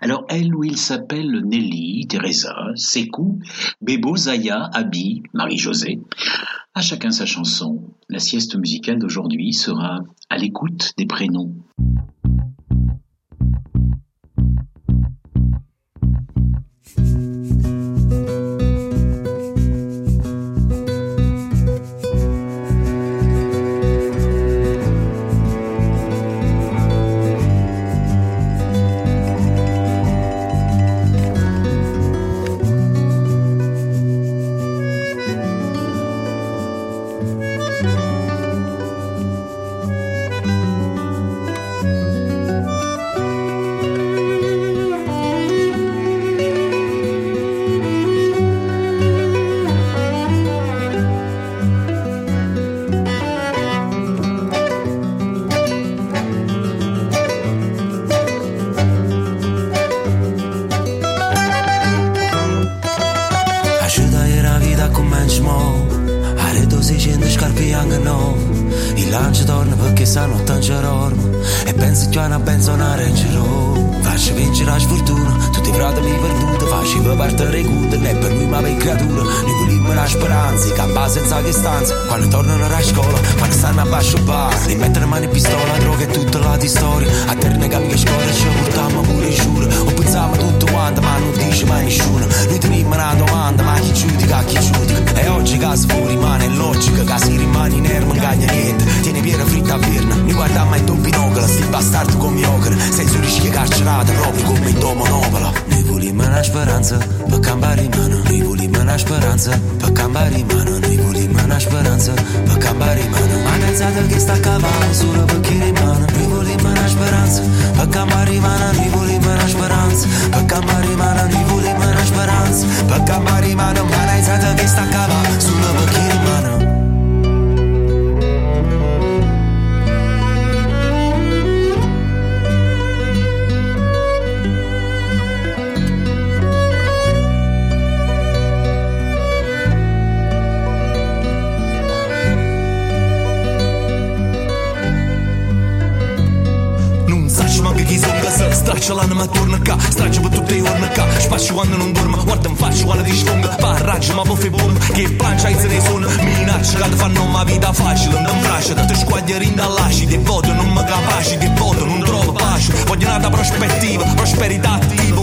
Alors elle ou il s'appelle Nelly, Teresa, Sekou, Bebo, Zaya, Abi, Marie-Josée. À chacun sa chanson. La sieste musicale d'aujourd'hui sera à l'écoute des prénoms.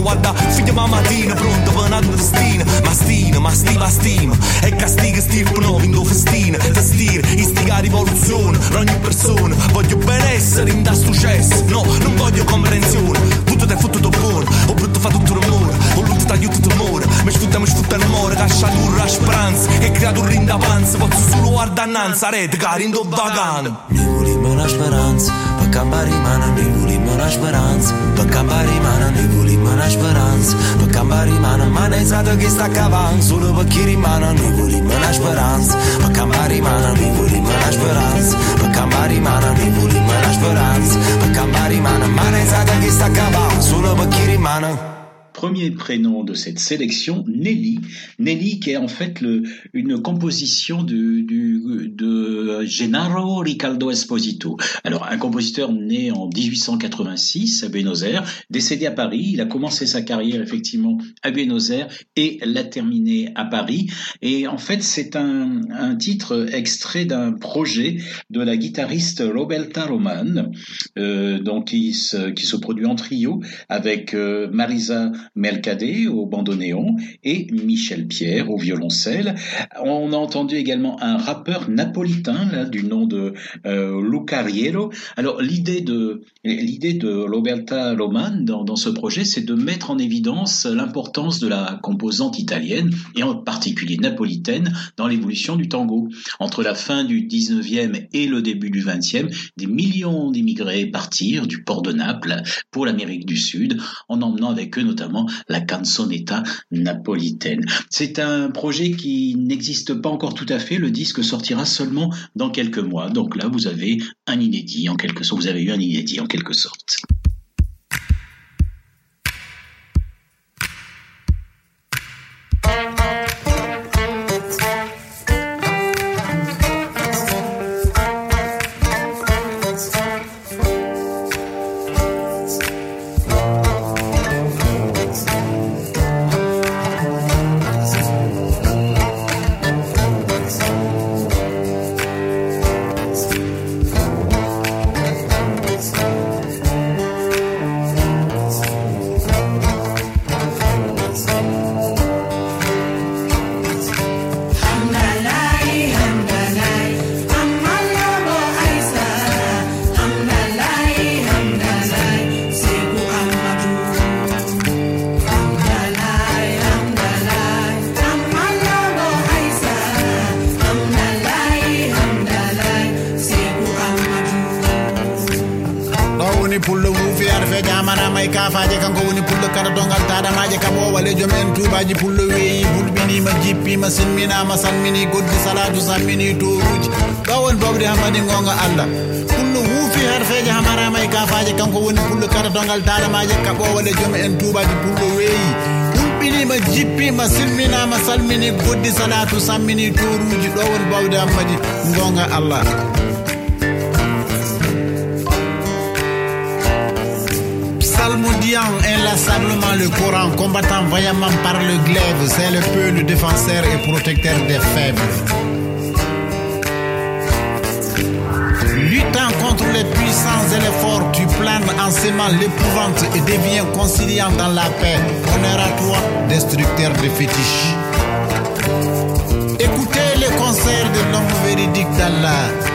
Guarda figlio mattina Pronto per una destina. Ma stima Ma stima E castiga In due festina Testire Istiga rivoluzione Per ogni persona. Voglio benessere In da successo. No non voglio comprensione. Tutto te fottuto buono. O brutto fa tutto rumore O lutto taglio tutto amore Mi sfrutta mi sfrutta l'amore. Caccia l'urra speranza. Che creatura in da panza Posso solo guardare innanzi. Rete cari in do vagando Noi volimmo una speranza Pe bari mana ne vuli mana speranz Pe bari mana ne vuli mana speranz Pe bari mana mana esado che sta cavan Solo pe chi rimana ne vuli mana speranz Pe bari mana ne vuli mana speranz Pe bari mana ne vuli mana speranz Pe bari mana mana esado che sta cavan Solo pe chi rimana Premier prénom de cette sélection, Nelly. Nelly qui est en fait le, une composition du, de Gennaro Ricaldo Esposito. Alors un compositeur né en 1886 à Buenos Aires, décédé à Paris. Il a commencé sa carrière effectivement à Buenos Aires et l'a terminé à Paris. Et en fait c'est un, un titre extrait d'un projet de la guitariste Roberta Roman, euh, donc qui se, qui se produit en trio avec euh, Marisa Melcadet au bandoneon et Michel Pierre au violoncelle. On a entendu également un rappeur napolitain là, du nom de euh, Luca Riero. Alors l'idée de l'idée de Roberta Roman dans, dans ce projet, c'est de mettre en évidence l'importance de la composante italienne et en particulier napolitaine dans l'évolution du tango. Entre la fin du 19e et le début du 20e, des millions d'immigrés partirent du port de Naples pour l'Amérique du Sud en emmenant avec eux notamment la canzonetta napolitaine. C'est un projet qui n'existe pas encore tout à fait. Le disque sortira seulement dans quelques mois. Donc là, vous avez un inédit en quelque sorte. Vous avez eu un inédit en quelque sorte. Des faibles. Luttant contre les puissants et les forts, tu planes en sémant l'épouvante et deviens conciliant dans la paix. Honneur à toi, destructeur de fétiches. Écoutez le concert de l'homme véridique d'Allah.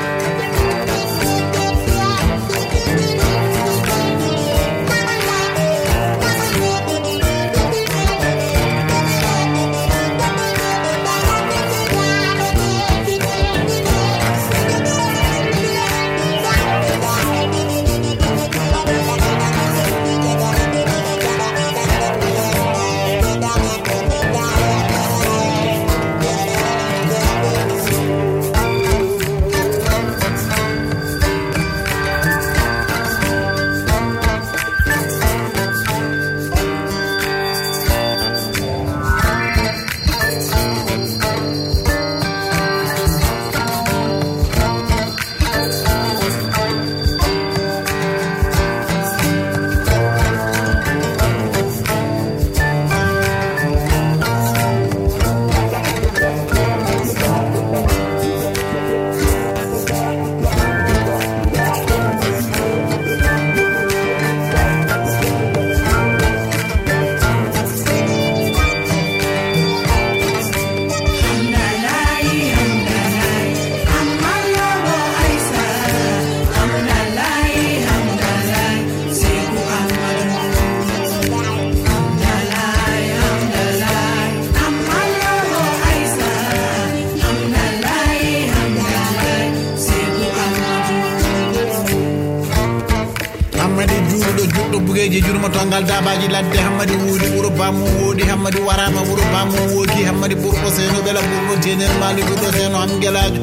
Dabaji ladde hammadi wuudi wuro bamum woodi hammadi warama wuro bamum wooki hammadi ɓurɗo seno ɓela ɓurɗo tener mali ɓurɗo seno hamguelajo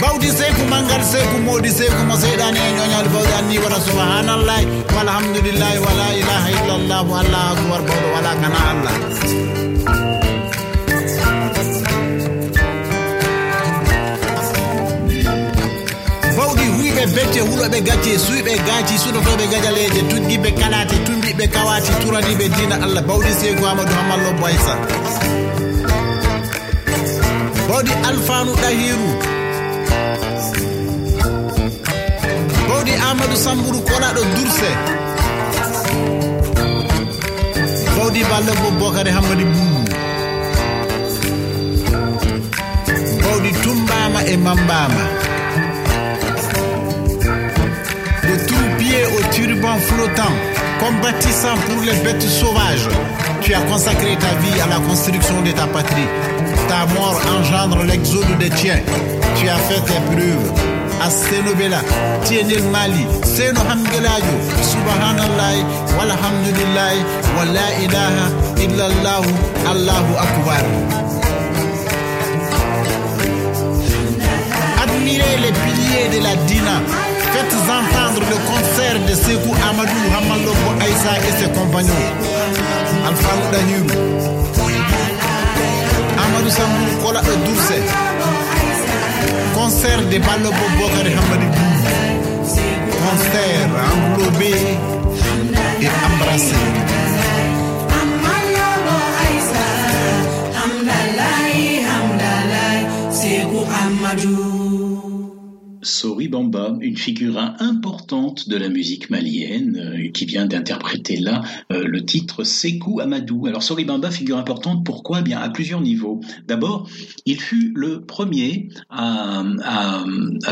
bawdi seyku mangal seyku moodi seyku mo seyɗani e ñoñal bawɗi anni wala subhanallahi wala ilaha akbar wala kana allah. Becce gacce suɗotoɓe kalate ɓe kawati turaniɓe dina allah. Bawɗi seygo amadou hamallo boysa. Bawɗi alfanu ɗahiru bawɗi amadou sambouru kolaɗo durse. Bawɗi balle bobokare hammadi boubou bawɗi tumbama e mambama. De tout pied au turban flottant combattissant pour les bêtes sauvages tu as consacré ta vie à la construction de ta patrie. Ta mort engendre l'exode des tiens. Tu as fait tes preuves. Asseno bela tienel mali seno hamdelajo subhanallahi walhamdulillahi wa la ilaha illallah allahu akbar. Admirez les piliers de la dina faites entendre le concert de Sekou Amadou Hamalobo Aïssa et ses compagnons. Alpha Dahim Amadou Sambou Kola et concert de Balobo Bokari Hamadi concert englobé et embrassé. Sori Bamba, une figure importante de la musique malienne, euh, qui vient d'interpréter là euh, le titre Sekou Amadou. Alors Sori Bamba, figure importante, pourquoi? Eh bien à plusieurs niveaux. D'abord, il fut le premier à,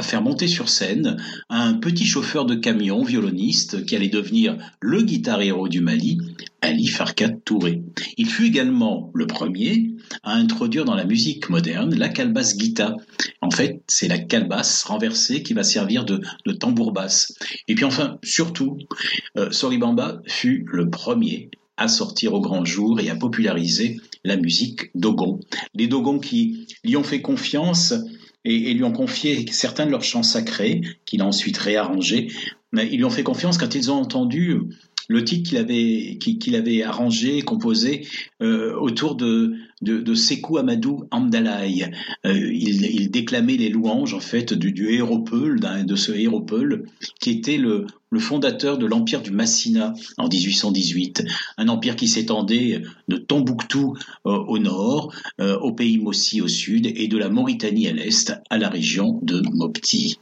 faire monter sur scène un petit chauffeur de camion, violoniste, qui allait devenir le guitar héros du Mali, Ali Farkat Touré. Il fut également le premier à introduire dans la musique moderne la calebasse guita. En fait, c'est la calebasse renversée qui va servir de, tambour basse. Et puis enfin, surtout, euh, Soribamba fut le premier à sortir au grand jour et à populariser la musique dogon. Les dogons qui lui ont fait confiance et, et, lui ont confié certains de leurs chants sacrés, qu'il a ensuite réarrangés. Ils lui ont fait confiance quand ils ont entendu le titre qu'il avait, arrangé, composé euh, autour de, Sekou Amadou Amdalaï. Euh, il, déclamait les louanges en fait du, du Héropeul, de ce Héropeul, qui était le, fondateur de l'empire du Massina en 1818, un empire qui s'étendait de Tombouctou euh, au nord, au pays Mossi au sud et de la Mauritanie à l'est à la région de Mopti.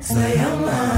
sayang oh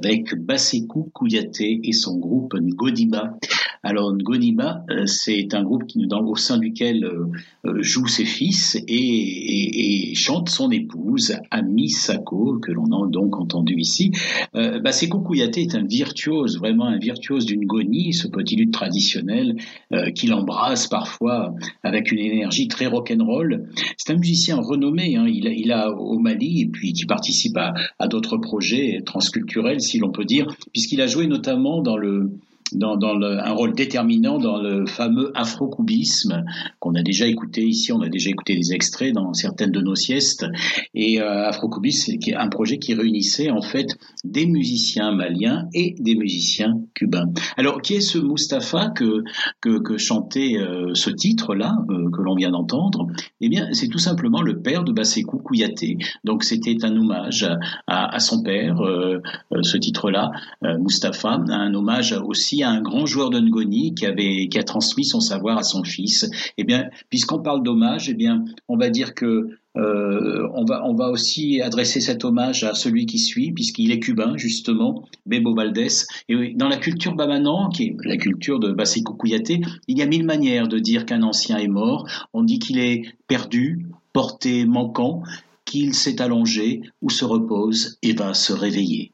Avec Basekou Kouyaté et son groupe Ngodiba. Alors Ngodiba, euh, c'est un groupe qui, au sein duquel euh, euh, joue ses fils et, et- chante son épouse, Ami Sako, que l'on a donc entendu ici. Euh, Basekou Kouyaté est un virtuose, vraiment un virtuose d'une goni, ce petit lutte traditionnel euh, qu'il embrasse parfois avec une énergie très rock'n'roll. C'est un musicien renommé, hein. il, a, il a au Mali et puis qui participe à d'autres projets transculturels, si l'on peut dire, puisqu'il a joué notamment dans le dans, un rôle déterminant dans le fameux afro-cubisme qu'on a déjà écouté ici. On a déjà écouté des extraits dans certaines de nos siestes. Et euh, afro-cubisme, c'est un projet qui réunissait en fait des musiciens maliens et des musiciens cubains. Alors, qui est ce Mustapha que, que, chantait euh, ce titre-là, euh, que l'on vient d'entendre? Eh bien, c'est tout simplement le père de Basekou Kouyaté. Donc, c'était un hommage à, son père, euh, ce titre-là, Mustapha, un hommage aussi à un grand joueur de Ngoni qui a transmis son savoir à son fils. Eh bien, puisqu'on parle d'hommage, eh bien, on va dire que euh, on, va, aussi adresser cet hommage à celui qui suit, puisqu'il est cubain, justement, Bebo Valdés. Et dans la culture bamanan, qui est la culture de Basekou Kouyaté, il y a mille manières de dire qu'un ancien est mort. On dit qu'il est perdu, porté, manquant, qu'il s'est allongé ou se repose et va se réveiller.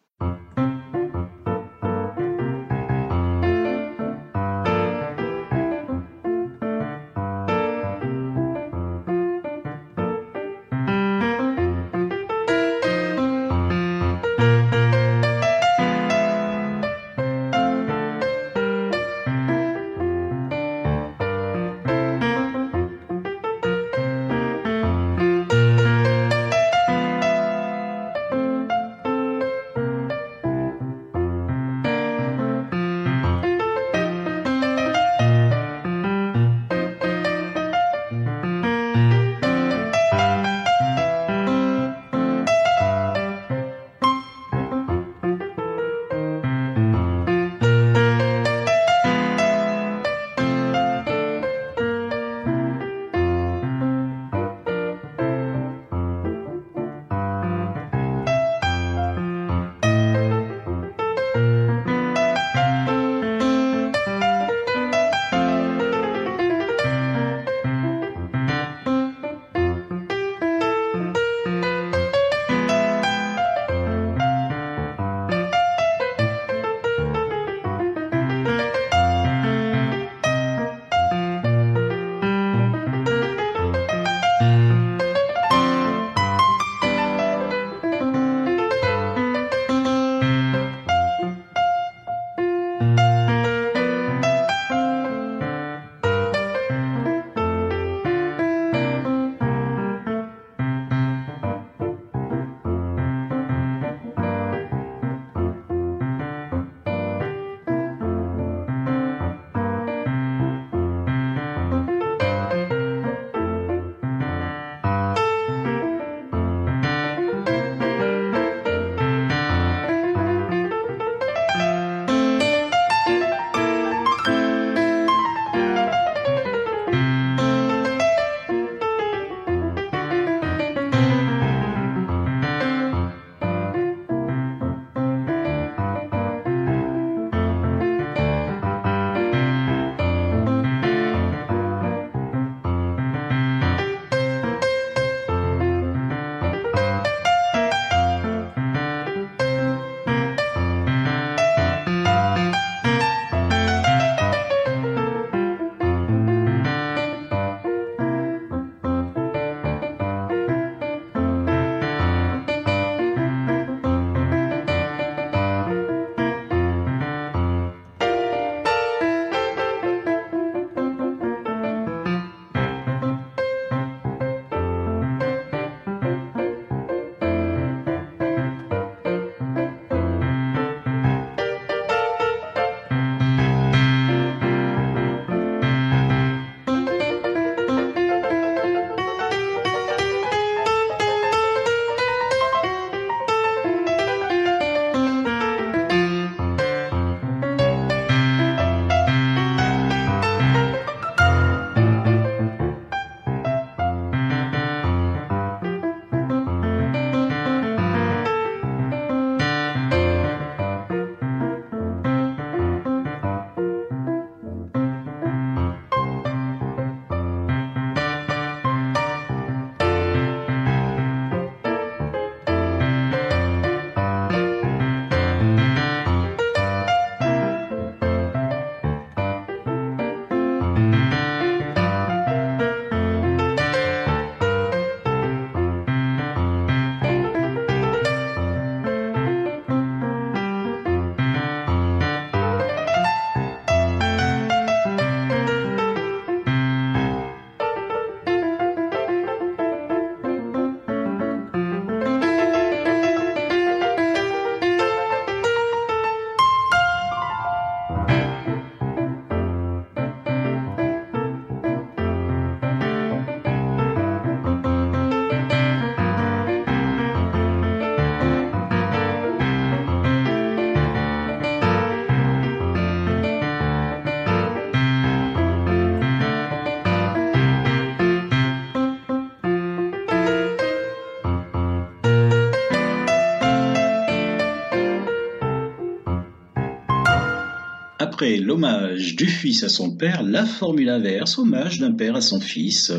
Après l'hommage du fils à son père, la formule inverse, hommage d'un père à son fils.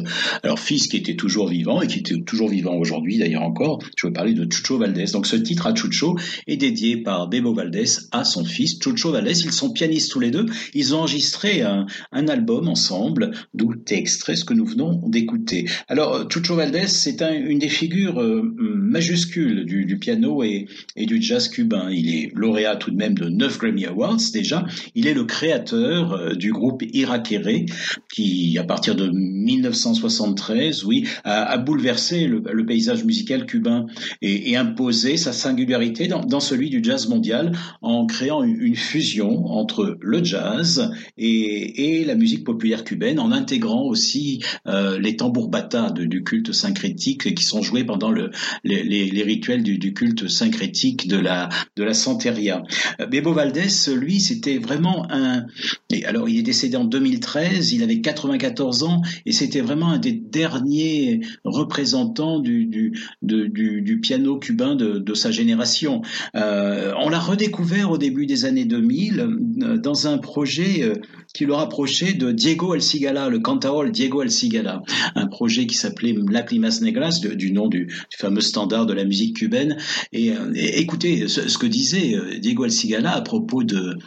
Alors fils qui était toujours vivant et qui était toujours vivant aujourd'hui d'ailleurs encore, je veux parler de Chucho Valdés. Donc ce titre à Chucho est dédié par Bebo Valdés à son fils Chucho Valdés. Ils sont pianistes tous les deux, ils ont enregistré un, album ensemble, d'où extrait ce que nous venons d'écouter. Alors Chucho Valdés, c'est un, une des figures euh, majuscules du, piano et, du jazz cubain. Il est lauréat tout de même de 9 Grammy Awards déjà. Le créateur euh, du groupe Irakere qui, à partir de 1973, oui, a, bouleversé le, paysage musical cubain et, imposé sa singularité dans, celui du jazz mondial en créant une, fusion entre le jazz et, la musique populaire cubaine, en intégrant aussi euh, les tambours bata de, du culte syncrétique qui sont joués pendant le, les, rituels du, culte syncrétique de la, de la Santeria. Euh, Bebo Valdés, lui, c'était vraiment alors, il est décédé en 2013, il avait 94 ans, et c'était vraiment un des derniers représentants du, piano cubain de, de sa génération. Euh, on l'a redécouvert au début des années 2000 euh, dans un projet euh, qui le rapprochait de Diego El Cigala, le cantaor Diego El Cigala, un projet qui s'appelait Lacrimas Negras, de, du nom du, fameux standard de la musique cubaine. Et, et écoutez ce, que disait Diego El Cigala à propos de,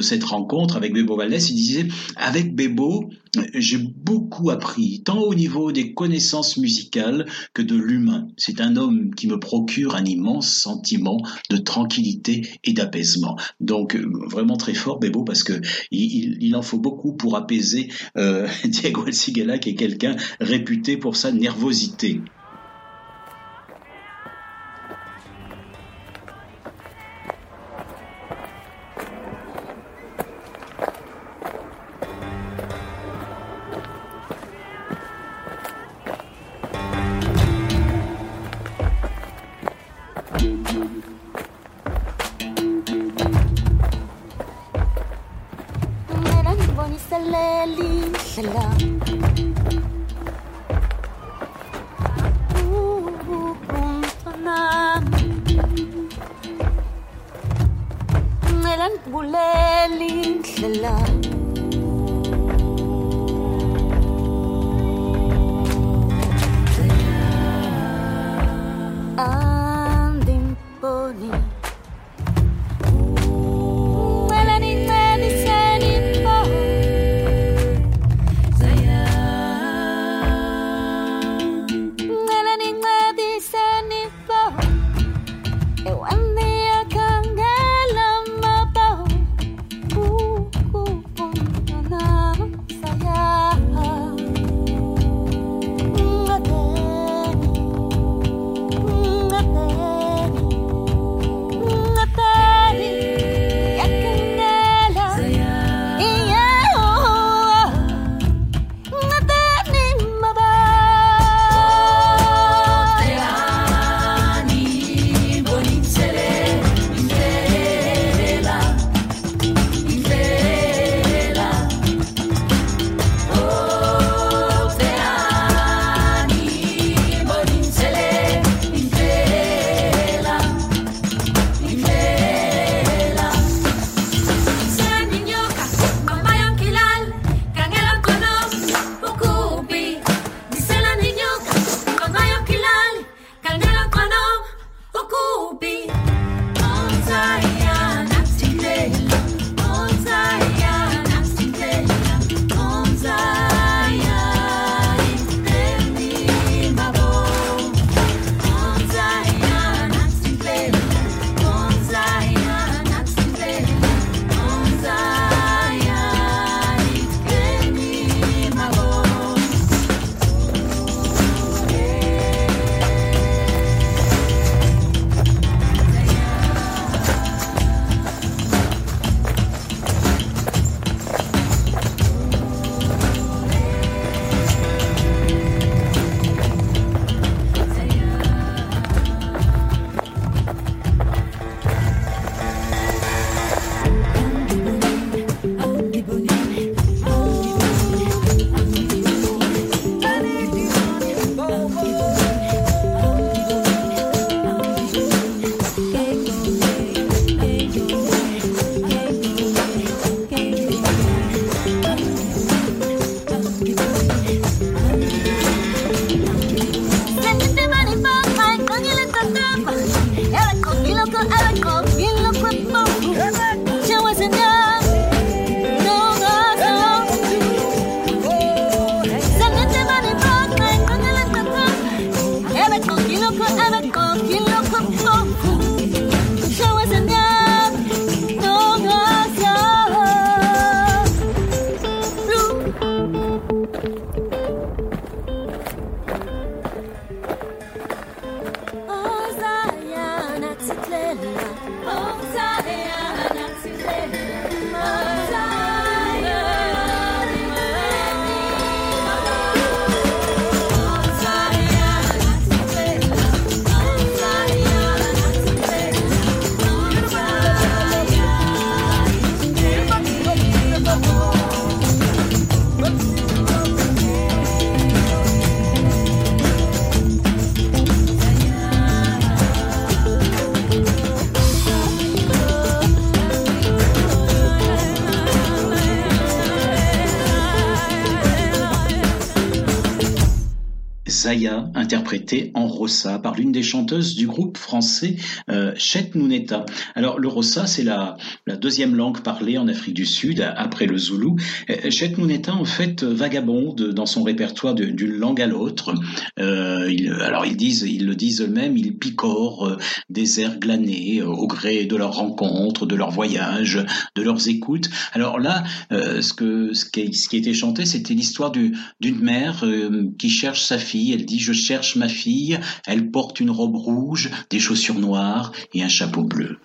cette rencontre avec Bebo Valdés, il disait avec Bebo, j'ai beaucoup appris, tant au niveau des connaissances musicales que de l'humain. C'est un homme qui me procure un immense sentiment de tranquillité et d'apaisement. Donc vraiment très fort Bebo parce que il, il, en faut beaucoup pour apaiser euh, Diego El qui est quelqu'un réputé pour sa nervosité. Zaya, interprétée en rossa par l'une des chanteuses du groupe français euh, Chet. Alors le rossa, c'est la, deuxième langue parlée en Afrique du Sud après le zoulou. Euh, Chet Mouneta, en fait, vagabonde dans son répertoire d'une langue à l'autre. Euh, alors ils disent, ils le disent eux-mêmes, ils picorent euh, des airs glanés au gré de leurs rencontres, de leurs voyages, de leurs écoutes. Alors là, ce qui, ce qui était chanté, c'était l'histoire du- d'une mère qui cherche sa fille. Elle dit je cherche ma fille. Elle porte une robe rouge, des chaussures noires et un chapeau bleu.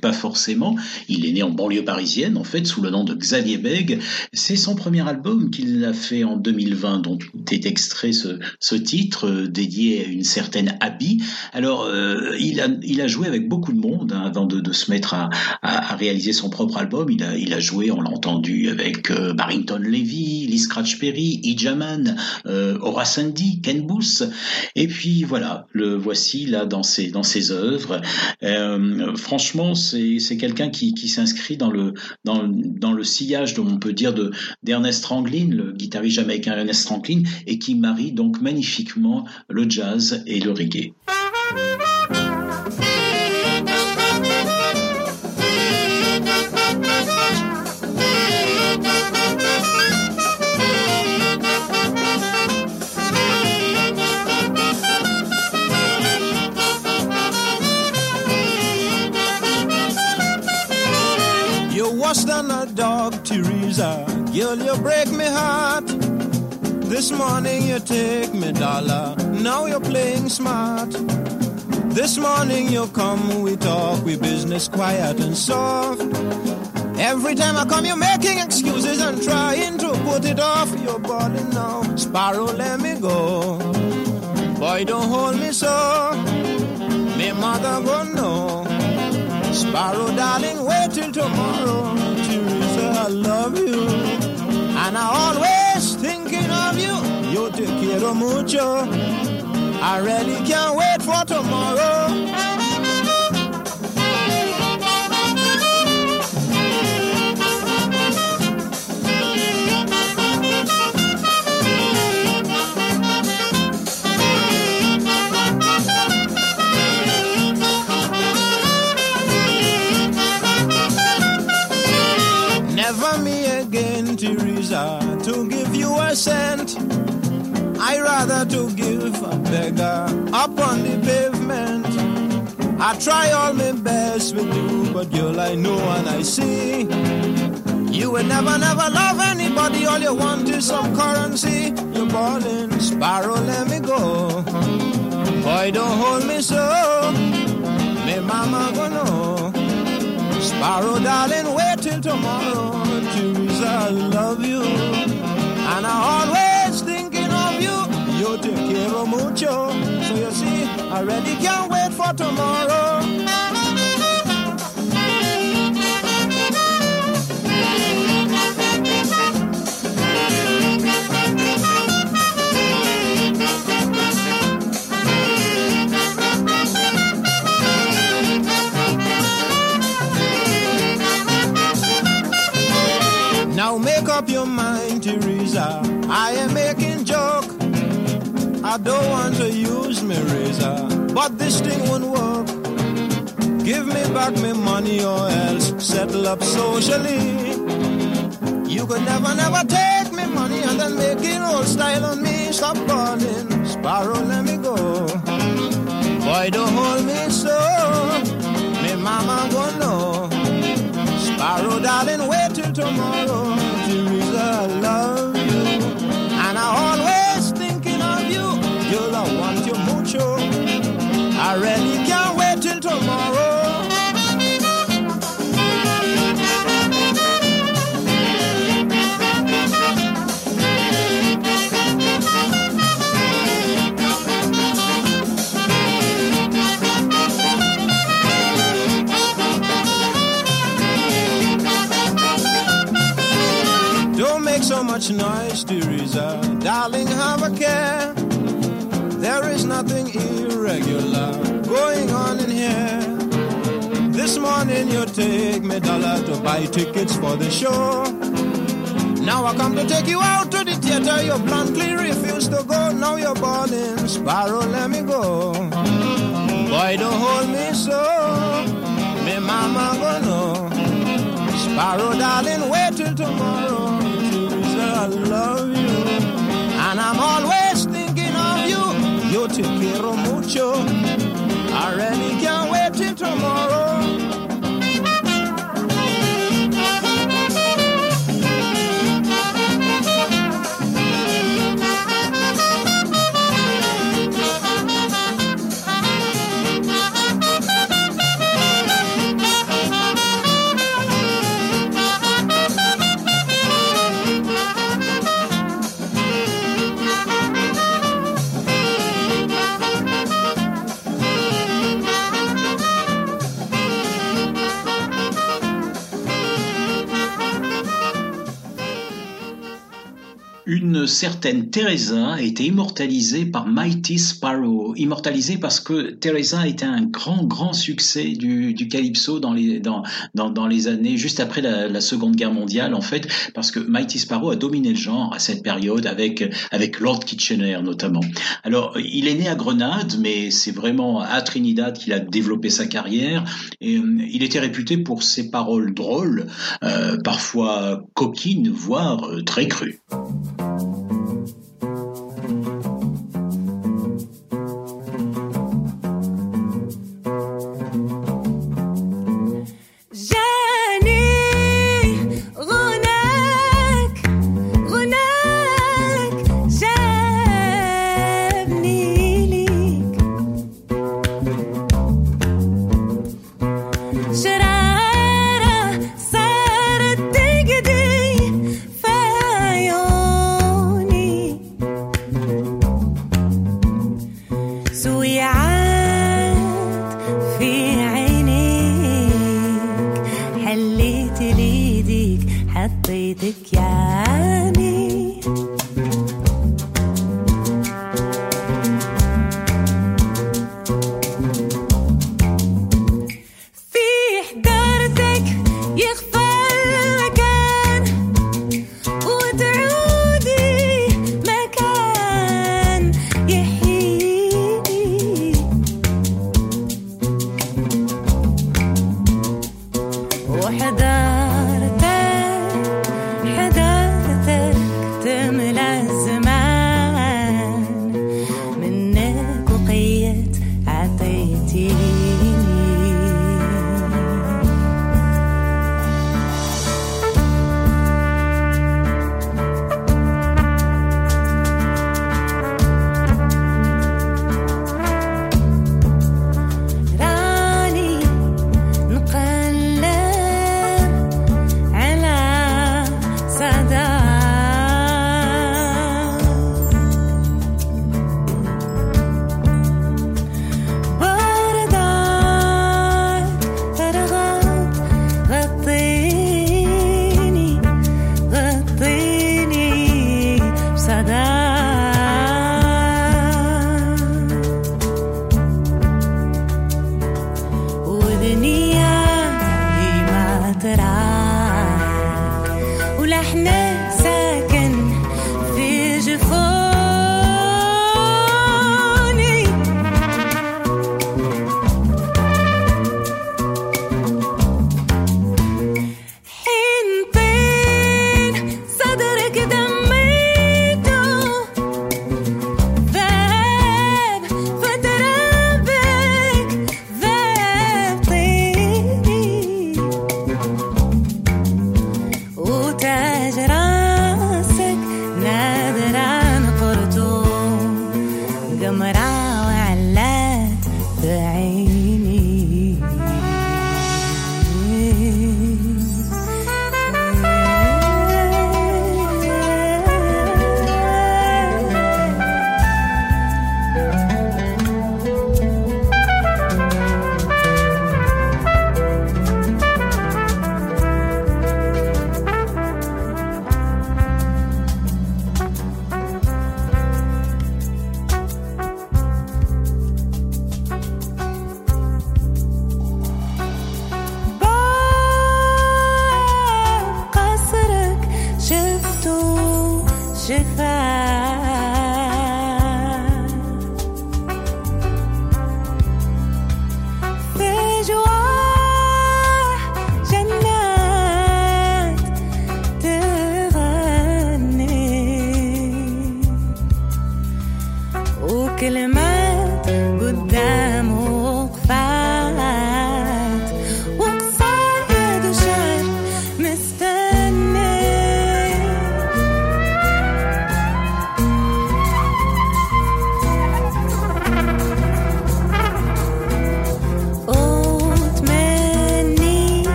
Pas forcément. Il est né en banlieue parisienne, en fait, sous le nom de Xavier Beg. C'est son premier album qu'il a fait en 2020, dont est extrait ce, ce titre euh, dédié à une certaine Abby. Alors, il, a, joué avec beaucoup de monde hein, avant de, se mettre à, réaliser son propre album. Il a, joué, on l'a entendu, avec euh, Barrington Levy, Lee Scratch Perry, Ijaman, euh, Horace Andy, Ken Booth. Et puis voilà, le voici là dans ses, œuvres. Euh, franchement, c'est quelqu'un qui, s'inscrit dans le, dans, dans sillage, on peut dire, de d'Ernest Franklin, le guitariste jamaïcain Ernest Franklin, et qui marie donc magnifiquement le jazz et le reggae. Worse than a dog, Teresa. Girl, you break me heart. This morning you take me dollar. Now you're playing smart. This morning you come, we talk, we business quiet and soft. Every time I come, you're making excuses and trying to put it off. You're now. Sparrow, let me go. Boy, don't hold me so. Me mother go no. Sparrow, darling, wait till tomorrow. Teresa, I love you. And I always thinking of you. Yo te quiero mucho. I really can't wait for tomorrow. Cent. I rather to give a beggar up on the pavement. I try all my best with you, but girl, I know and I see. You will never, never love anybody. All you want is some currency. You're balling, sparrow, let me go. Boy, don't hold me so. Me mama gonna know. Sparrow, darling, wait till tomorrow. So you see, I really can't wait for tomorrow. Now make up your mind, Teresa. I am. I don't want to use my razor, but this thing won't work. Give me back my money or else settle up socially. You could never, never take me money and then make it old style on me. Stop calling, Sparrow, let me go. Boy, don't hold me so. Me mama gonna know. Sparrow, darling, wait till tomorrow. Teresa, love I read This morning you take me dollar to buy tickets for the show. Now I come to take you out to the theater. You bluntly refuse to go. Now you're balling. Sparrow, let me go. Boy, don't hold me so. Me mama gonna know. Sparrow, darling, wait till tomorrow. Teresa, I love you. And I'm always thinking of you. Yo te quiero mucho. I really can't wait till tomorrow. Une certaine Teresa a été immortalisée par Mighty Sparrow. Immortalisée parce que Teresa était un grand, grand succès du, calypso dans les, dans, dans, les années juste après la, la, Seconde Guerre mondiale, en fait, parce que Mighty Sparrow a dominé le genre à cette période avec, avec Lord Kitchener notamment. Alors, il est né à Grenade, mais c'est vraiment à Trinidad qu'il a développé sa carrière. Et euh, il était réputé pour ses paroles drôles, euh, parfois coquines, voire euh, très crues. Should I?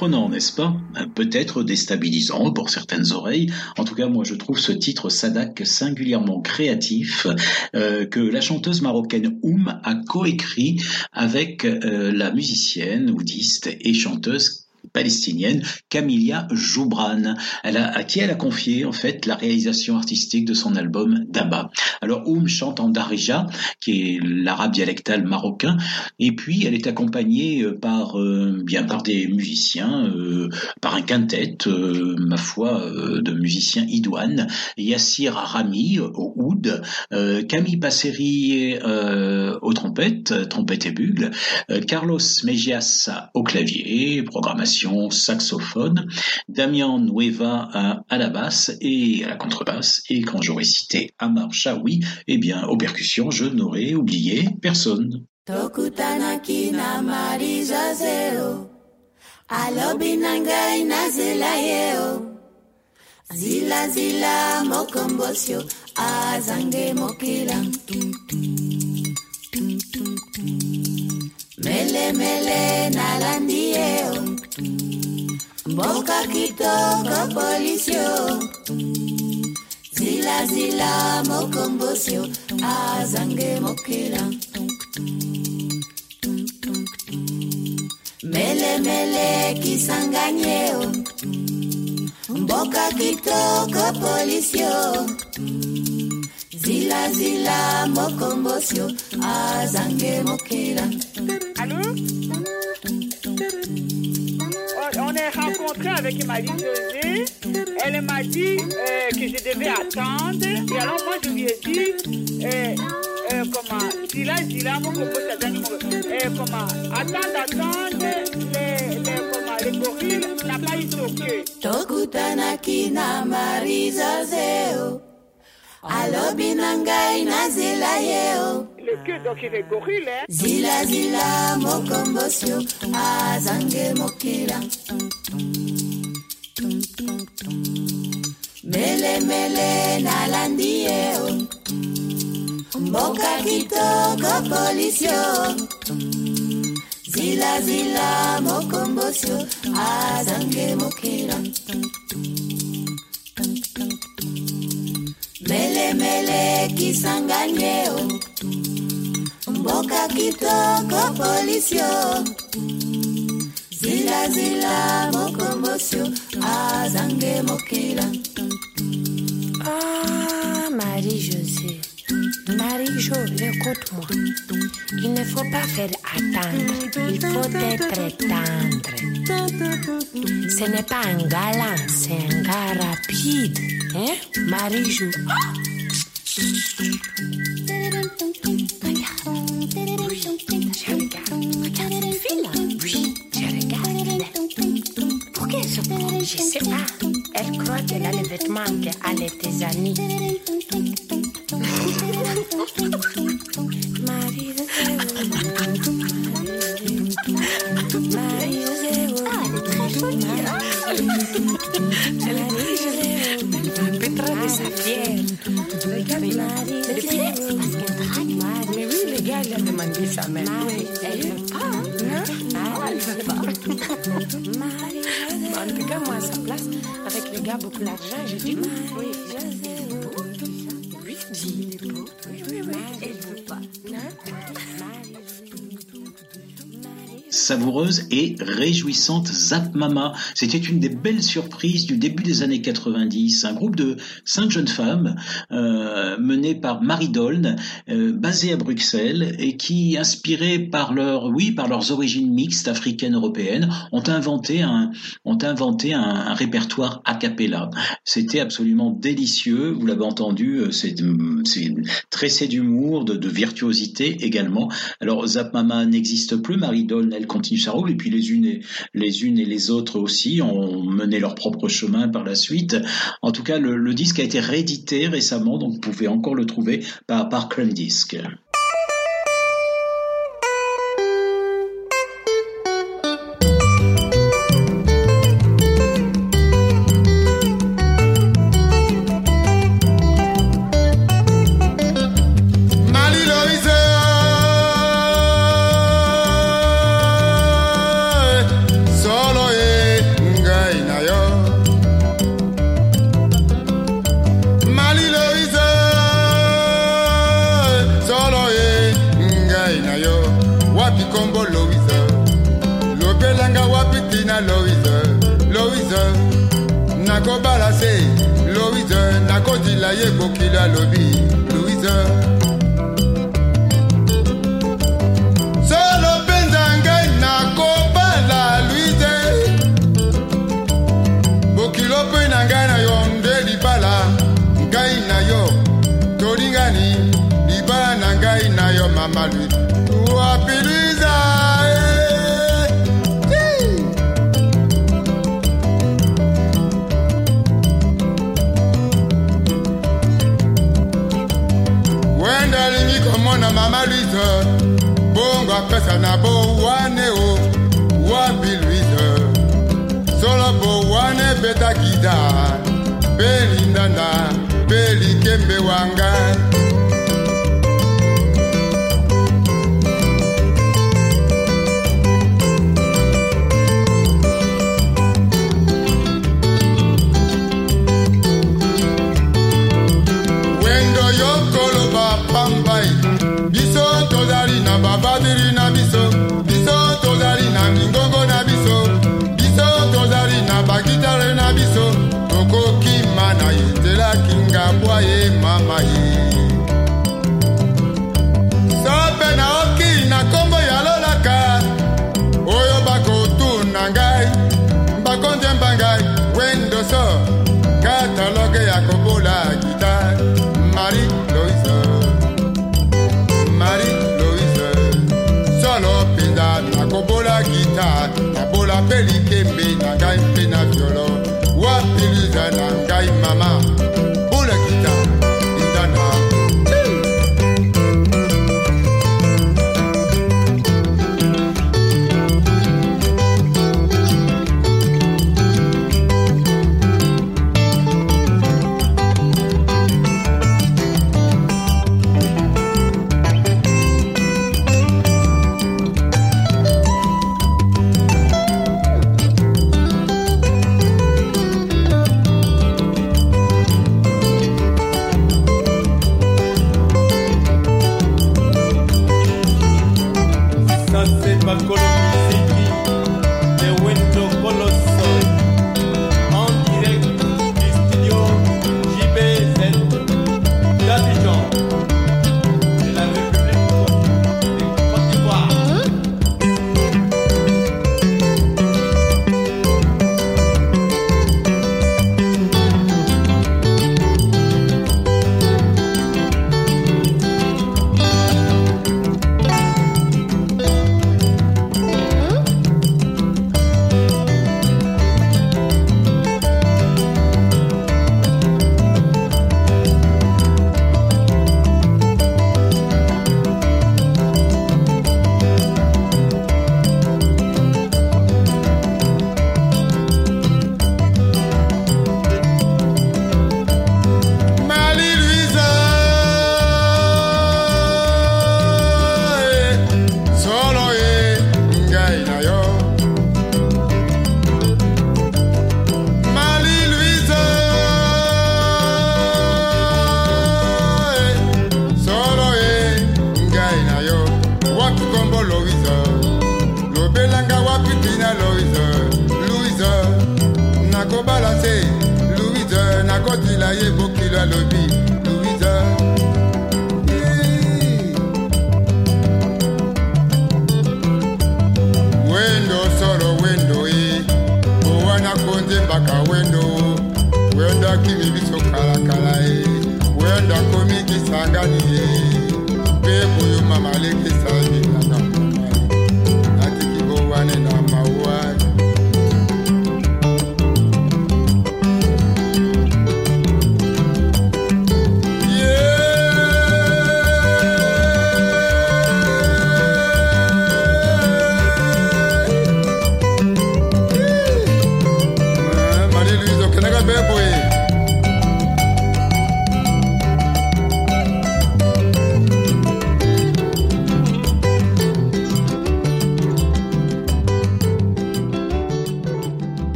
Surprenant, n'est-ce pas? Euh, Peut-être déstabilisant pour certaines oreilles. En tout cas, moi, je trouve ce titre Sadak singulièrement créatif euh, que la chanteuse marocaine Oum a coécrit avec euh, la musicienne, oudiste et chanteuse palestinienne Camilia Joubran, elle à qui elle a confié en fait la réalisation artistique de son album Daba. Alors Oum chante en darija, qui est l'arabe dialectal marocain, et puis elle est accompagnée euh, par euh, bien par des musiciens, euh, par un quintet, ma foi, de musiciens idoines, Yassir Rami au oud, Camille Passeri aux trompettes, trompette et bugle, Carlos Mejias au clavier, programmation, saxophone, Damien Nueva à, la basse et à la contrebasse, et quand j'aurais cité Amar Chaoui, eh bien, aux percussions, je n'aurais oublié personne. Mboka kitoko polisio zilazila mokombosio azange mokila melemele kisanganyeo mboka kitoko polisio zilazila mokombosio azange mokila Allô avec Marie-Josée. Elle m'a dit euh, que je devais attendre. Et alors moi je lui ai dit, euh, euh, comment, Zila, Zila, mon coco, ça donne mon- euh, comment, attendre, attendre, les, les, comment, les gorilles n'a pas eu son queue. tokutanaki na mariza zeo alobi na ngai nazela yeo Le queue, donc les gorilles, hein. zilazila mokombosio azange mokila Mele mele na nalandie Mboka kitoko polisio. Zila zila mokombosio. Azange mokera. Mele mele kisanganyeo Mboka kitoko polisio zilazila mokombosio azange mokila Ah, Marie-Josée. Marie-Jo, écoute-moi. Il ne faut pas faire attendre. Il faut être tendre. Ce n'est pas un galant, c'est un gars rapide. Hein? Marie-Jo. Je Je sais pas. Elle croit qu'elle a les vêtements qu'elle a tes amis. de sa mère. Elle veut pas. Non, elle veut pas. En tout cas, moi, à sa place, avec le gars, beaucoup d'argent, j'ai dit oui. Oui, savoureuse et réjouissante Zap Mama. C'était une des belles surprises du début des années 90. Un groupe de cinq jeunes femmes euh, menées par Marie Doln, euh, basée à Bruxelles et qui, inspirées par leur, oui, par leurs origines mixtes africaines européennes, ont inventé un, ont inventé un, répertoire a cappella. C'était absolument délicieux. Vous l'avez entendu, euh, c'est, tressé d'humour, de, virtuosité également. Alors Zap Mama n'existe plus. Marie Doln, elle et puis les unes et les autres aussi ont mené leur propre chemin par la suite. En tout cas, le, disque a été réédité récemment, donc vous pouvez encore le trouver par, par Disc. alobi Pesa na bo wane o wabi luise solo bo wane betakida pe lindanda pe likembe wanga. Toke ya kobola guitar, Marie Louise Marie Louise Solo pinda na kobola guitar, Na bola pelikembe na gai pina na violo Wapi luza na ngai mama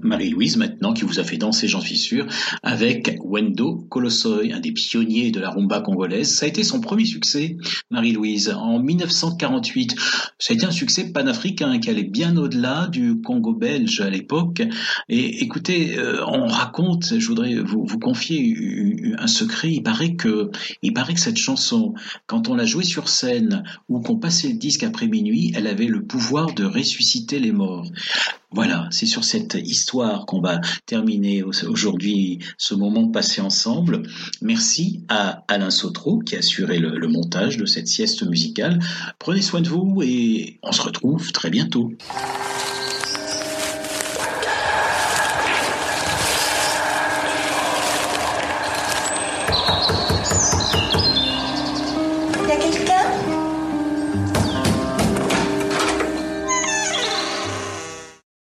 Marie-Louise maintenant, qui vous a fait danser, j'en suis sûr, avec Wendo Colossoy, un des pionniers de la rumba congolaise. Ça a été son premier succès, Marie-Louise, en 1948. Ça a été un succès panafricain qui allait bien au-delà du Congo belge à l'époque. Et écoutez, euh, on raconte, je voudrais vous, vous confier un secret, il paraît que, il paraît que cette chanson, quand on l'a jouée sur scène ou qu'on passait le disque après minuit, elle avait le pouvoir de ressusciter les morts. Voilà, c'est sur cette histoire qu'on va terminer aujourd'hui ce moment passé ensemble. Merci à Alain Sautreau qui a assuré le, le montage de cette sieste musicale. Prenez soin de vous et on se retrouve très bientôt.